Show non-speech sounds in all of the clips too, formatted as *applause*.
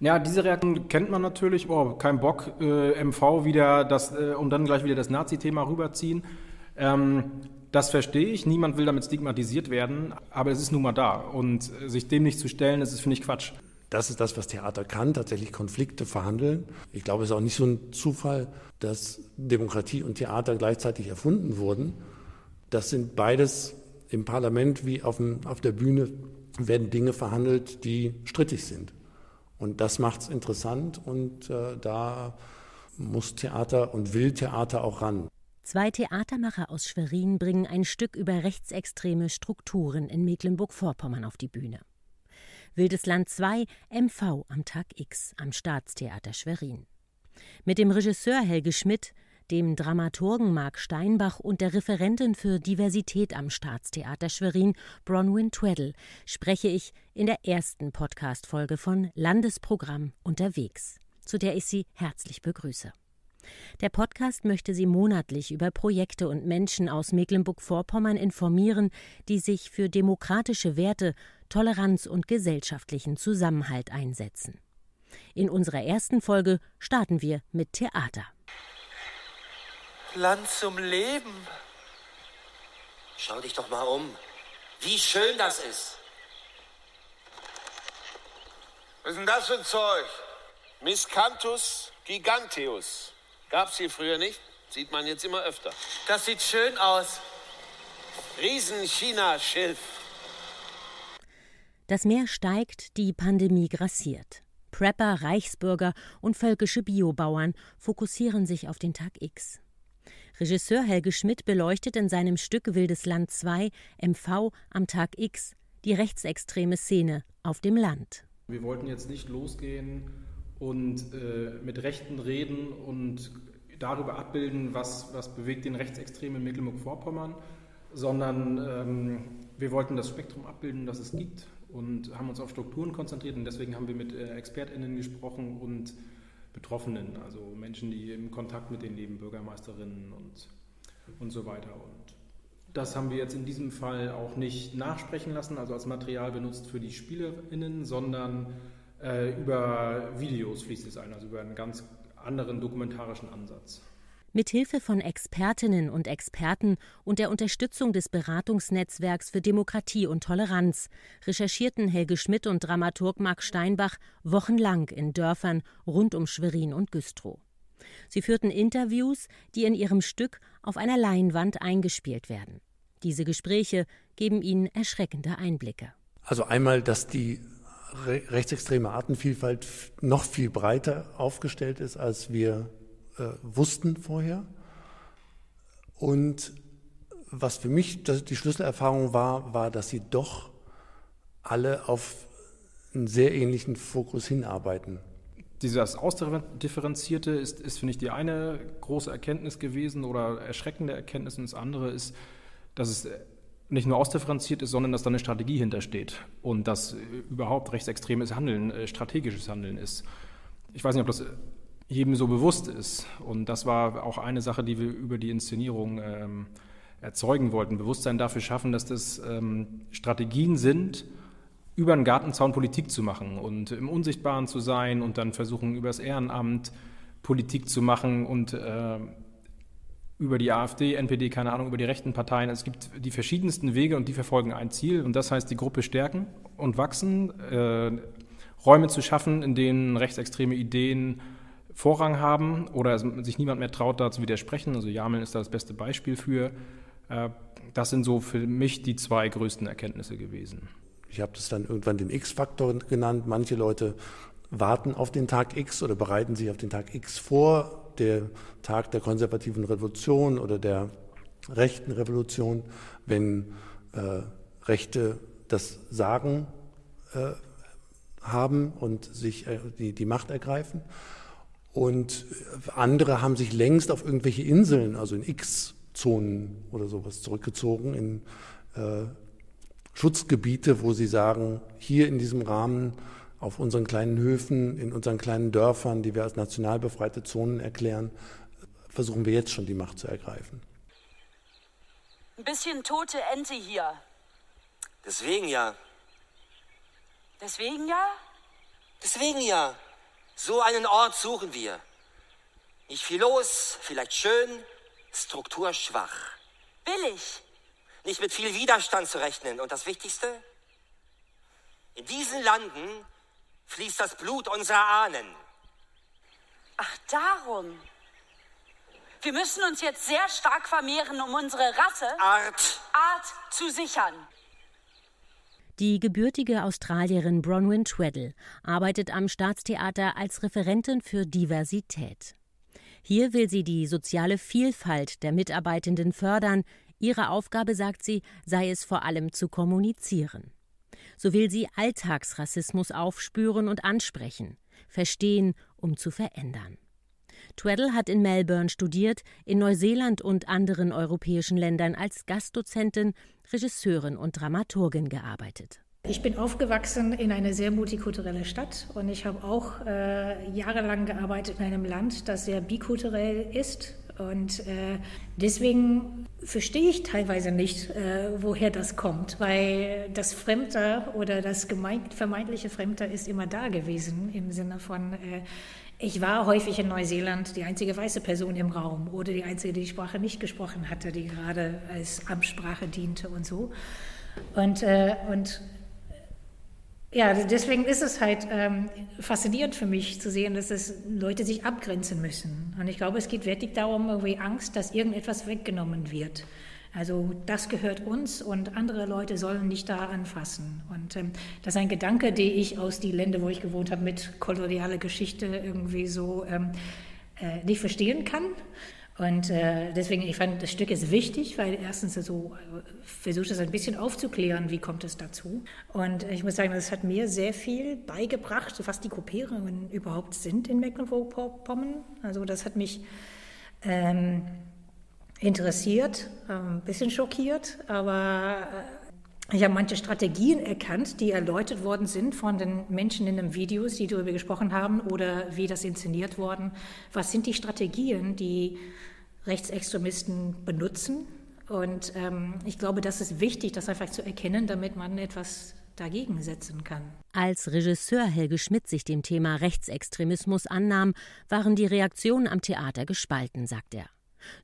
Ja, diese Reaktion kennt man natürlich. Oh, kein Bock, äh, MV wieder das, äh, und dann gleich wieder das Nazi-Thema rüberziehen. Ähm, das verstehe ich. Niemand will damit stigmatisiert werden, aber es ist nun mal da. Und äh, sich dem nicht zu stellen, das ist, finde ich, Quatsch. Das ist das, was Theater kann, tatsächlich Konflikte verhandeln. Ich glaube, es ist auch nicht so ein Zufall, dass Demokratie und Theater gleichzeitig erfunden wurden. Das sind beides im Parlament wie auf, dem, auf der Bühne werden Dinge verhandelt, die strittig sind. Und das macht es interessant und äh, da muss Theater und will Theater auch ran. Zwei Theatermacher aus Schwerin bringen ein Stück über rechtsextreme Strukturen in Mecklenburg-Vorpommern auf die Bühne. Wildes Land 2 MV am Tag X am Staatstheater Schwerin. Mit dem Regisseur Helge Schmidt, dem Dramaturgen Marc Steinbach und der Referentin für Diversität am Staatstheater Schwerin, Bronwyn Tweddle, spreche ich in der ersten Podcast-Folge von Landesprogramm unterwegs, zu der ich Sie herzlich begrüße. Der Podcast möchte Sie monatlich über Projekte und Menschen aus Mecklenburg-Vorpommern informieren, die sich für demokratische Werte, Toleranz und gesellschaftlichen Zusammenhalt einsetzen. In unserer ersten Folge starten wir mit Theater. Land zum Leben. Schau dich doch mal um. Wie schön das ist. Was ist denn das für ein Zeug? Miscanthus giganteus. Gab's hier früher nicht? Sieht man jetzt immer öfter. Das sieht schön aus. Riesen-China-Schilf. Das Meer steigt, die Pandemie grassiert. Prepper, Reichsbürger und völkische Biobauern fokussieren sich auf den Tag X. Regisseur Helge Schmidt beleuchtet in seinem Stück Wildes Land 2 MV am Tag X die rechtsextreme Szene auf dem Land. Wir wollten jetzt nicht losgehen und äh, mit Rechten reden und darüber abbilden, was, was bewegt den Rechtsextremen Mecklenburg-Vorpommern, sondern ähm, wir wollten das Spektrum abbilden, das es gibt und haben uns auf Strukturen konzentriert und deswegen haben wir mit äh, ExpertInnen gesprochen und Betroffenen, also Menschen, die im Kontakt mit den leben, Bürgermeisterinnen und, und so weiter. Und das haben wir jetzt in diesem Fall auch nicht nachsprechen lassen, also als Material benutzt für die SpielerInnen, sondern äh, über Videos fließt es ein, also über einen ganz anderen dokumentarischen Ansatz. Mit Hilfe von Expertinnen und Experten und der Unterstützung des Beratungsnetzwerks für Demokratie und Toleranz recherchierten Helge Schmidt und Dramaturg Marc Steinbach wochenlang in Dörfern rund um Schwerin und Güstrow. Sie führten Interviews, die in ihrem Stück auf einer Leinwand eingespielt werden. Diese Gespräche geben ihnen erschreckende Einblicke. Also einmal, dass die rechtsextreme Artenvielfalt noch viel breiter aufgestellt ist, als wir äh, wussten vorher. Und was für mich die Schlüsselerfahrung war, war, dass sie doch alle auf einen sehr ähnlichen Fokus hinarbeiten. Dieses Ausdifferenzierte ist, ist, finde ich, die eine große Erkenntnis gewesen oder erschreckende Erkenntnis. Und das andere ist, dass es nicht nur ausdifferenziert ist, sondern dass da eine Strategie hintersteht und dass überhaupt rechtsextremes Handeln äh, strategisches Handeln ist. Ich weiß nicht, ob das jedem so bewusst ist. Und das war auch eine Sache, die wir über die Inszenierung ähm, erzeugen wollten. Bewusstsein dafür schaffen, dass das ähm, Strategien sind, über einen Gartenzaun Politik zu machen und im Unsichtbaren zu sein und dann versuchen, über das Ehrenamt Politik zu machen und äh, über die AfD, NPD, keine Ahnung, über die rechten Parteien. Es gibt die verschiedensten Wege und die verfolgen ein Ziel und das heißt, die Gruppe stärken und wachsen, äh, Räume zu schaffen, in denen rechtsextreme Ideen Vorrang haben oder sich niemand mehr traut, da zu widersprechen. Also Jameln ist da das beste Beispiel für. Äh, das sind so für mich die zwei größten Erkenntnisse gewesen. Ich habe das dann irgendwann den X-Faktor genannt. Manche Leute warten auf den Tag X oder bereiten sich auf den Tag X vor, der Tag der konservativen Revolution oder der rechten Revolution, wenn äh, Rechte das Sagen äh, haben und sich äh, die, die Macht ergreifen. Und andere haben sich längst auf irgendwelche Inseln, also in X-Zonen oder sowas zurückgezogen, in äh, Schutzgebiete, wo sie sagen, hier in diesem Rahmen, auf unseren kleinen Höfen, in unseren kleinen Dörfern, die wir als national befreite Zonen erklären, versuchen wir jetzt schon die Macht zu ergreifen. Ein bisschen tote Ente hier. Deswegen ja. Deswegen ja? Deswegen ja. So einen Ort suchen wir. Nicht viel los, vielleicht schön, strukturschwach. Billig. Nicht mit viel Widerstand zu rechnen. Und das Wichtigste? In diesen Landen fließt das Blut unserer Ahnen. Ach, darum. Wir müssen uns jetzt sehr stark vermehren, um unsere Rasse, Art, Art zu sichern. Die gebürtige Australierin Bronwyn Tweddle arbeitet am Staatstheater als Referentin für Diversität. Hier will sie die soziale Vielfalt der Mitarbeitenden fördern. Ihre Aufgabe, sagt sie, sei es vor allem zu kommunizieren. So will sie Alltagsrassismus aufspüren und ansprechen, verstehen, um zu verändern. Tweddle hat in Melbourne studiert, in Neuseeland und anderen europäischen Ländern als Gastdozentin, Regisseurin und Dramaturgin gearbeitet. Ich bin aufgewachsen in einer sehr multikulturellen Stadt und ich habe auch äh, jahrelang gearbeitet in einem Land, das sehr bikulturell ist. Und äh, deswegen verstehe ich teilweise nicht, äh, woher das kommt, weil das Fremde oder das vermeintliche Fremde ist immer da gewesen im Sinne von, äh, ich war häufig in Neuseeland die einzige weiße Person im Raum oder die einzige, die die Sprache nicht gesprochen hatte, die gerade als Amtssprache diente und so. Und, äh, und ja, deswegen ist es halt ähm, faszinierend für mich zu sehen, dass es Leute sich abgrenzen müssen. Und ich glaube, es geht wirklich darum, irgendwie Angst, dass irgendetwas weggenommen wird. Also das gehört uns und andere Leute sollen nicht da anfassen. Und ähm, das ist ein Gedanke, den ich aus den Ländern, wo ich gewohnt habe, mit kolonialer Geschichte irgendwie so ähm, äh, nicht verstehen kann. Und äh, deswegen, ich fand, das Stück ist wichtig, weil erstens so äh, versucht es ein bisschen aufzuklären, wie kommt es dazu. Und ich muss sagen, das hat mir sehr viel beigebracht, was die Gruppierungen überhaupt sind in Mecklenburg-Vorpommern. Also das hat mich ähm, interessiert, ein bisschen schockiert, aber äh, ich habe manche Strategien erkannt, die erläutert worden sind von den Menschen in den Videos, die darüber gesprochen haben oder wie das inszeniert worden. Was sind die Strategien, die Rechtsextremisten benutzen. Und ähm, ich glaube, das ist wichtig, das einfach zu erkennen, damit man etwas dagegen setzen kann. Als Regisseur Helge Schmidt sich dem Thema Rechtsextremismus annahm, waren die Reaktionen am Theater gespalten, sagt er.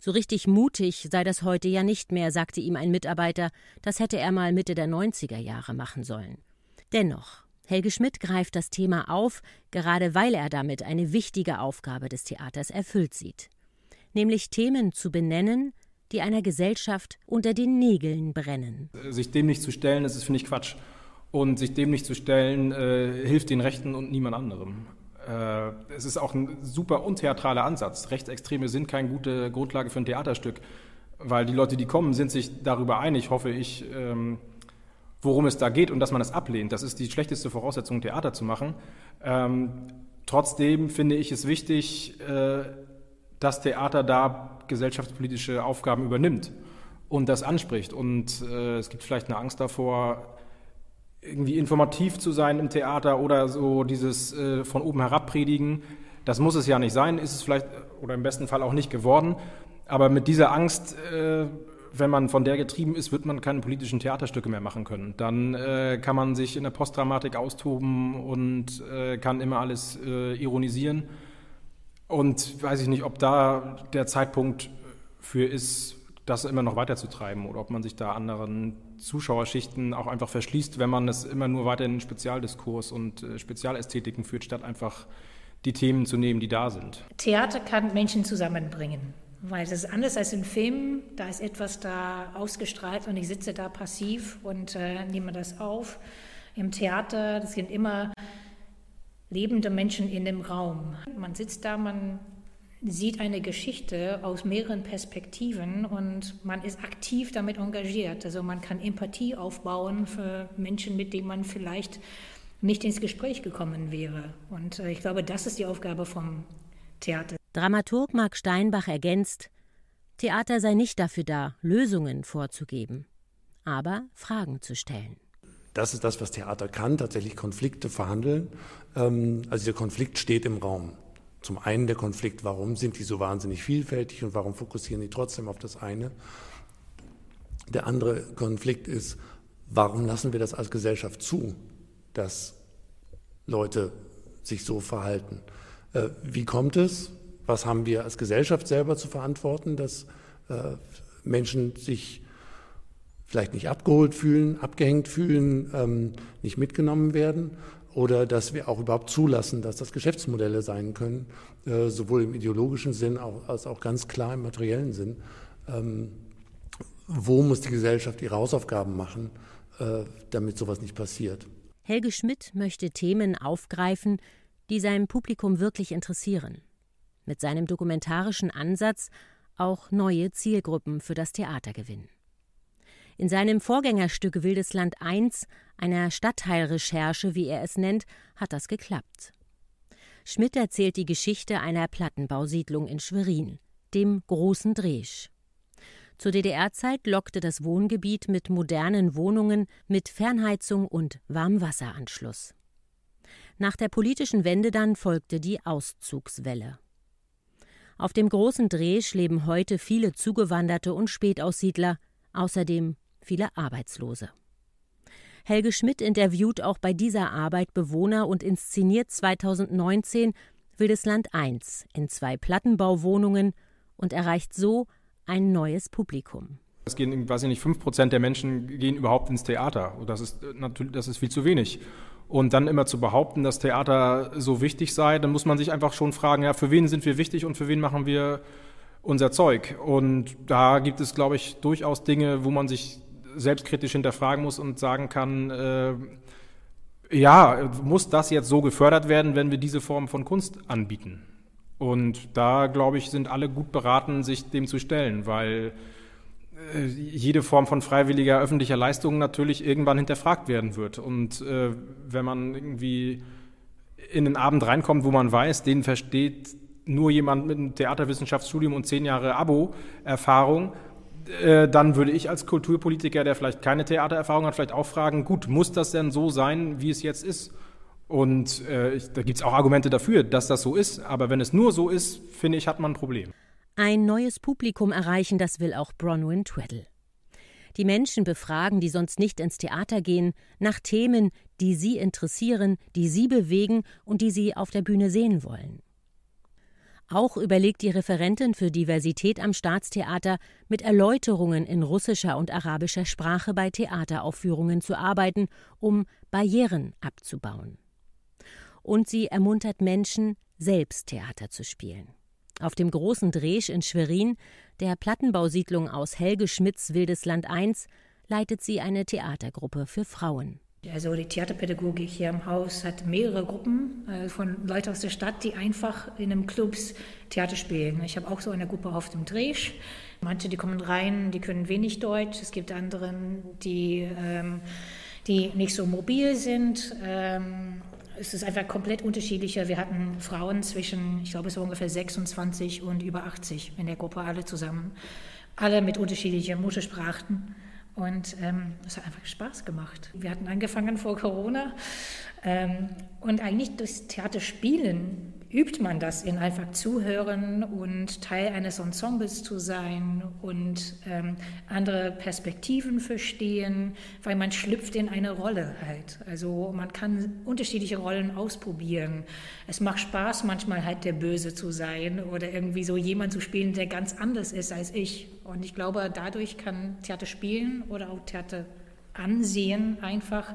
So richtig mutig sei das heute ja nicht mehr, sagte ihm ein Mitarbeiter, das hätte er mal Mitte der 90er Jahre machen sollen. Dennoch, Helge Schmidt greift das Thema auf, gerade weil er damit eine wichtige Aufgabe des Theaters erfüllt sieht nämlich Themen zu benennen, die einer Gesellschaft unter den Nägeln brennen. Sich dem nicht zu stellen, das ist, finde ich, Quatsch. Und sich dem nicht zu stellen, äh, hilft den Rechten und niemand anderem. Äh, es ist auch ein super untheatraler Ansatz. Rechtsextreme sind keine gute Grundlage für ein Theaterstück, weil die Leute, die kommen, sind sich darüber einig, hoffe ich, ähm, worum es da geht und dass man es ablehnt. Das ist die schlechteste Voraussetzung, Theater zu machen. Ähm, trotzdem finde ich es wichtig, äh, das Theater da gesellschaftspolitische Aufgaben übernimmt und das anspricht. Und äh, es gibt vielleicht eine Angst davor, irgendwie informativ zu sein im Theater oder so dieses äh, von oben herab predigen. Das muss es ja nicht sein, ist es vielleicht oder im besten Fall auch nicht geworden. Aber mit dieser Angst, äh, wenn man von der getrieben ist, wird man keine politischen Theaterstücke mehr machen können. Dann äh, kann man sich in der Postdramatik austoben und äh, kann immer alles äh, ironisieren. Und weiß ich nicht, ob da der Zeitpunkt für ist, das immer noch weiterzutreiben oder ob man sich da anderen Zuschauerschichten auch einfach verschließt, wenn man es immer nur weiter in den Spezialdiskurs und äh, Spezialästhetiken führt, statt einfach die Themen zu nehmen, die da sind. Theater kann Menschen zusammenbringen, weil es ist anders als in Filmen. Da ist etwas da ausgestrahlt und ich sitze da passiv und äh, nehme das auf. Im Theater, das sind immer lebende Menschen in dem Raum. Man sitzt da, man sieht eine Geschichte aus mehreren Perspektiven und man ist aktiv damit engagiert. Also man kann Empathie aufbauen für Menschen, mit denen man vielleicht nicht ins Gespräch gekommen wäre. Und äh, ich glaube, das ist die Aufgabe vom Theater. Dramaturg Marc Steinbach ergänzt, Theater sei nicht dafür da, Lösungen vorzugeben, aber Fragen zu stellen das ist das, was Theater kann, tatsächlich Konflikte verhandeln. Ähm, also der Konflikt steht im Raum. Zum einen der Konflikt, warum sind die so wahnsinnig vielfältig und warum fokussieren die trotzdem auf das eine? Der andere Konflikt ist, warum lassen wir das als Gesellschaft zu, dass Leute sich so verhalten. Äh, wie kommt es? Was haben wir als Gesellschaft selber zu verantworten, dass äh, Menschen sich vielleicht nicht abgeholt fühlen, abgehängt fühlen, ähm, nicht mitgenommen werden oder dass wir auch überhaupt zulassen, dass das Geschäftsmodelle sein können, äh, sowohl im ideologischen Sinn als auch ganz klar im materiellen Sinn. Ähm, wo muss die Gesellschaft ihre Hausaufgaben machen, äh, damit sowas nicht passiert? Helge Schmidt möchte Themen aufgreifen, die sein Publikum wirklich interessieren. Mit seinem dokumentarischen Ansatz auch neue Zielgruppen für das Theater gewinnen. In seinem Vorgängerstück Wildes Land I, einer Stadtteilrecherche, wie er es nennt, hat das geklappt. Schmidt erzählt die Geschichte einer Plattenbausiedlung in Schwerin, dem Großen Dresch. Zur DDR-Zeit lockte das Wohngebiet mit modernen Wohnungen mit Fernheizung und Warmwasseranschluss. Nach der politischen Wende dann folgte die Auszugswelle. Auf dem großen Dresch leben heute viele Zugewanderte und Spätaussiedler, außerdem viele Arbeitslose. Helge Schmidt interviewt auch bei dieser Arbeit Bewohner und inszeniert 2019 Wildesland I in zwei Plattenbauwohnungen und erreicht so ein neues Publikum. Es gehen, weiß ich nicht, 5% der Menschen gehen überhaupt ins Theater. Das ist natürlich, das ist viel zu wenig. Und dann immer zu behaupten, dass Theater so wichtig sei, dann muss man sich einfach schon fragen, ja, für wen sind wir wichtig und für wen machen wir unser Zeug? Und da gibt es, glaube ich, durchaus Dinge, wo man sich selbstkritisch hinterfragen muss und sagen kann, äh, ja, muss das jetzt so gefördert werden, wenn wir diese Form von Kunst anbieten? Und da, glaube ich, sind alle gut beraten, sich dem zu stellen, weil äh, jede Form von freiwilliger öffentlicher Leistung natürlich irgendwann hinterfragt werden wird. Und äh, wenn man irgendwie in den Abend reinkommt, wo man weiß, den versteht nur jemand mit einem Theaterwissenschaftsstudium und zehn Jahre Abo-Erfahrung, äh, dann würde ich als Kulturpolitiker, der vielleicht keine Theatererfahrung hat, vielleicht auch fragen, gut, muss das denn so sein, wie es jetzt ist? Und äh, ich, da gibt es auch Argumente dafür, dass das so ist, aber wenn es nur so ist, finde ich, hat man ein Problem. Ein neues Publikum erreichen, das will auch Bronwyn Tweddle. Die Menschen befragen, die sonst nicht ins Theater gehen, nach Themen, die sie interessieren, die sie bewegen und die sie auf der Bühne sehen wollen. Auch überlegt die Referentin für Diversität am Staatstheater, mit Erläuterungen in russischer und arabischer Sprache bei Theateraufführungen zu arbeiten, um Barrieren abzubauen. Und sie ermuntert Menschen, selbst Theater zu spielen. Auf dem großen Dresch in Schwerin, der Plattenbausiedlung aus Helge Schmidts Wildes Land I, leitet sie eine Theatergruppe für Frauen. Also die Theaterpädagogik hier im Haus hat mehrere Gruppen äh, von Leuten aus der Stadt, die einfach in einem Clubs Theater spielen. Ich habe auch so eine Gruppe auf dem Dresch. Manche, die kommen rein, die können wenig Deutsch. Es gibt anderen, die, ähm, die nicht so mobil sind. Ähm, es ist einfach komplett unterschiedlicher. Wir hatten Frauen zwischen, ich glaube, es war ungefähr 26 und über 80 in der Gruppe, alle zusammen. Alle mit unterschiedlichen Muttersprachen. Und ähm, es hat einfach Spaß gemacht. Wir hatten angefangen vor Corona ähm, und eigentlich durchs Theater spielen übt man das in einfach zuhören und Teil eines Ensembles zu sein und ähm, andere Perspektiven verstehen, weil man schlüpft in eine Rolle halt. Also man kann unterschiedliche Rollen ausprobieren. Es macht Spaß, manchmal halt der Böse zu sein oder irgendwie so jemand zu spielen, der ganz anders ist als ich. Und ich glaube, dadurch kann Theater spielen oder auch Theater ansehen einfach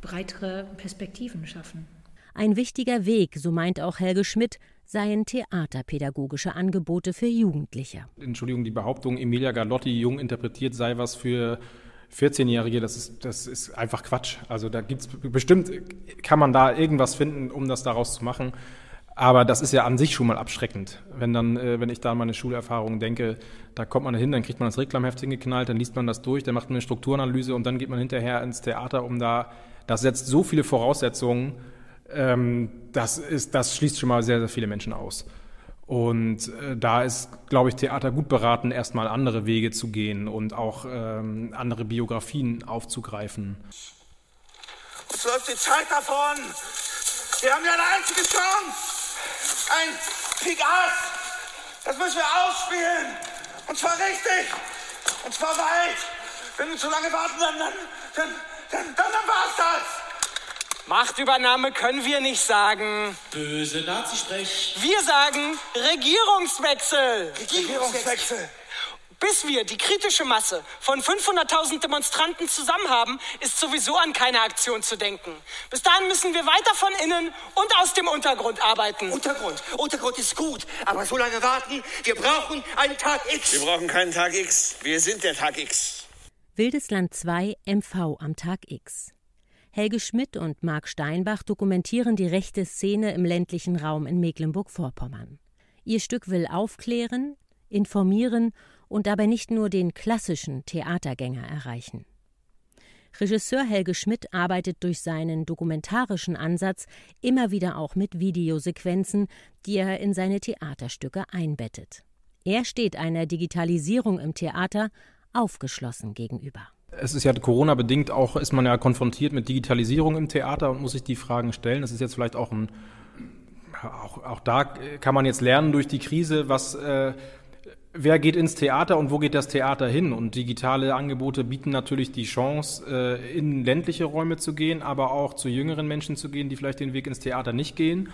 breitere Perspektiven schaffen. Ein wichtiger Weg, so meint auch Helge Schmidt, seien theaterpädagogische Angebote für Jugendliche. Entschuldigung, die Behauptung, Emilia Galotti jung interpretiert sei was für 14-Jährige, das ist, das ist einfach Quatsch. Also da gibt es bestimmt, kann man da irgendwas finden, um das daraus zu machen. Aber das ist ja an sich schon mal abschreckend. Wenn dann, äh, wenn ich da an meine Schulerfahrungen denke, da kommt man hin, dann kriegt man das Reklamheft hingeknallt, dann liest man das durch, dann macht man eine Strukturanalyse und dann geht man hinterher ins Theater, um da, das setzt so viele Voraussetzungen, ähm, das, ist, das schließt schon mal sehr, sehr viele Menschen aus. Und äh, da ist, glaube ich, Theater gut beraten, erstmal andere Wege zu gehen und auch ähm, andere Biografien aufzugreifen. Uns läuft die Zeit davon. Wir haben ja eine einzige Chance. Ein Pik Das müssen wir ausspielen. Und zwar richtig. Und zwar weit. Wenn wir zu lange warten, dann, dann, dann, dann, dann, dann war's das. Machtübernahme können wir nicht sagen. Böse Nazisprech. Wir sagen Regierungswechsel. Regierungswechsel. Bis wir die kritische Masse von 500.000 Demonstranten zusammen haben, ist sowieso an keine Aktion zu denken. Bis dahin müssen wir weiter von innen und aus dem Untergrund arbeiten. Untergrund. Untergrund ist gut, aber so lange warten. Wir brauchen einen Tag X. Wir brauchen keinen Tag X. Wir sind der Tag X. Wildes Land 2 MV am Tag X. Helge Schmidt und Marc Steinbach dokumentieren die rechte Szene im ländlichen Raum in Mecklenburg-Vorpommern. Ihr Stück will aufklären, informieren und dabei nicht nur den klassischen Theatergänger erreichen. Regisseur Helge Schmidt arbeitet durch seinen dokumentarischen Ansatz immer wieder auch mit Videosequenzen, die er in seine Theaterstücke einbettet. Er steht einer Digitalisierung im Theater aufgeschlossen gegenüber. Es ist ja Corona-bedingt auch, ist man ja konfrontiert mit Digitalisierung im Theater und muss sich die Fragen stellen. Das ist jetzt vielleicht auch ein, auch, auch da kann man jetzt lernen durch die Krise, was äh, wer geht ins Theater und wo geht das Theater hin? Und digitale Angebote bieten natürlich die Chance, äh, in ländliche Räume zu gehen, aber auch zu jüngeren Menschen zu gehen, die vielleicht den Weg ins Theater nicht gehen.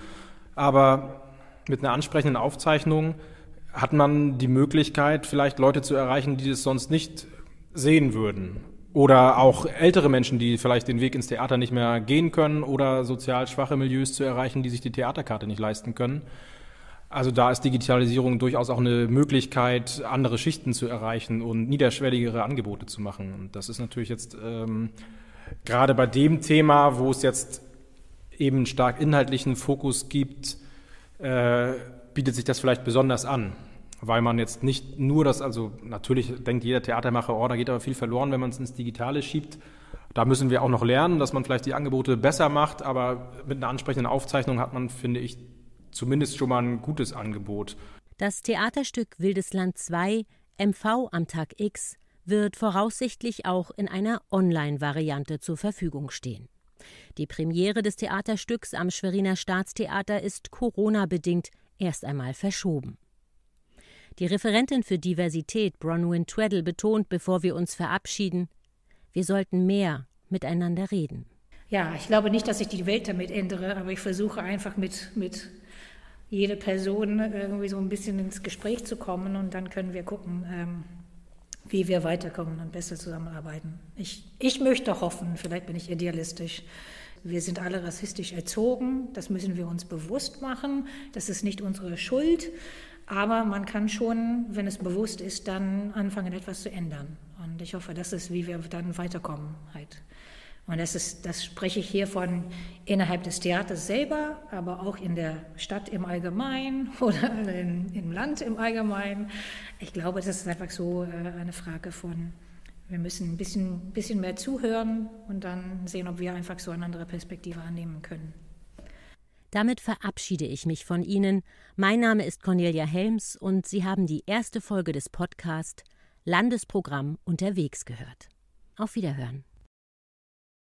Aber mit einer ansprechenden Aufzeichnung hat man die Möglichkeit, vielleicht Leute zu erreichen, die das sonst nicht sehen würden. Oder auch ältere Menschen, die vielleicht den Weg ins Theater nicht mehr gehen können oder sozial schwache Milieus zu erreichen, die sich die Theaterkarte nicht leisten können. Also da ist Digitalisierung durchaus auch eine Möglichkeit, andere Schichten zu erreichen und niederschwelligere Angebote zu machen. Und das ist natürlich jetzt ähm, gerade bei dem Thema, wo es jetzt eben stark inhaltlichen Fokus gibt, äh, bietet sich das vielleicht besonders an, weil man jetzt nicht nur das, also natürlich denkt jeder Theatermacher, oh, da geht aber viel verloren, wenn man es ins Digitale schiebt. Da müssen wir auch noch lernen, dass man vielleicht die Angebote besser macht, aber mit einer ansprechenden Aufzeichnung hat man, finde ich, zumindest schon mal ein gutes Angebot. Das Theaterstück Wildes Land 2 MV am Tag X wird voraussichtlich auch in einer Online-Variante zur Verfügung stehen. Die Premiere des Theaterstücks am Schweriner Staatstheater ist Corona-bedingt erst einmal verschoben. Die Referentin für Diversität Bronwyn Tweddle betont, bevor wir uns verabschieden, wir sollten mehr miteinander reden. Ja, ich glaube nicht, dass ich die Welt damit ändere, aber ich versuche einfach mit, mit jede Person irgendwie so ein bisschen ins Gespräch zu kommen und dann können wir gucken, ähm, wie wir weiterkommen und besser zusammenarbeiten. Ich, ich möchte hoffen, vielleicht bin ich idealistisch, wir sind alle rassistisch erzogen, das müssen wir uns bewusst machen, das ist nicht unsere Schuld, aber man kann schon, wenn es bewusst ist, dann anfangen, etwas zu ändern. Und ich hoffe, das ist, wie wir dann weiterkommen. Halt. Und das, ist, das spreche ich hier von innerhalb des Theaters selber, aber auch in der Stadt im Allgemeinen *laughs* oder in, im Land im Allgemeinen. Ich glaube, das ist einfach so äh, eine Frage von, wir müssen ein bisschen, bisschen mehr zuhören und dann sehen, ob wir einfach so eine andere Perspektive annehmen können. Damit verabschiede ich mich von Ihnen. Mein Name ist Cornelia Helms und Sie haben die erste Folge des Podcasts Landesprogramm unterwegs gehört. Auf Wiederhören.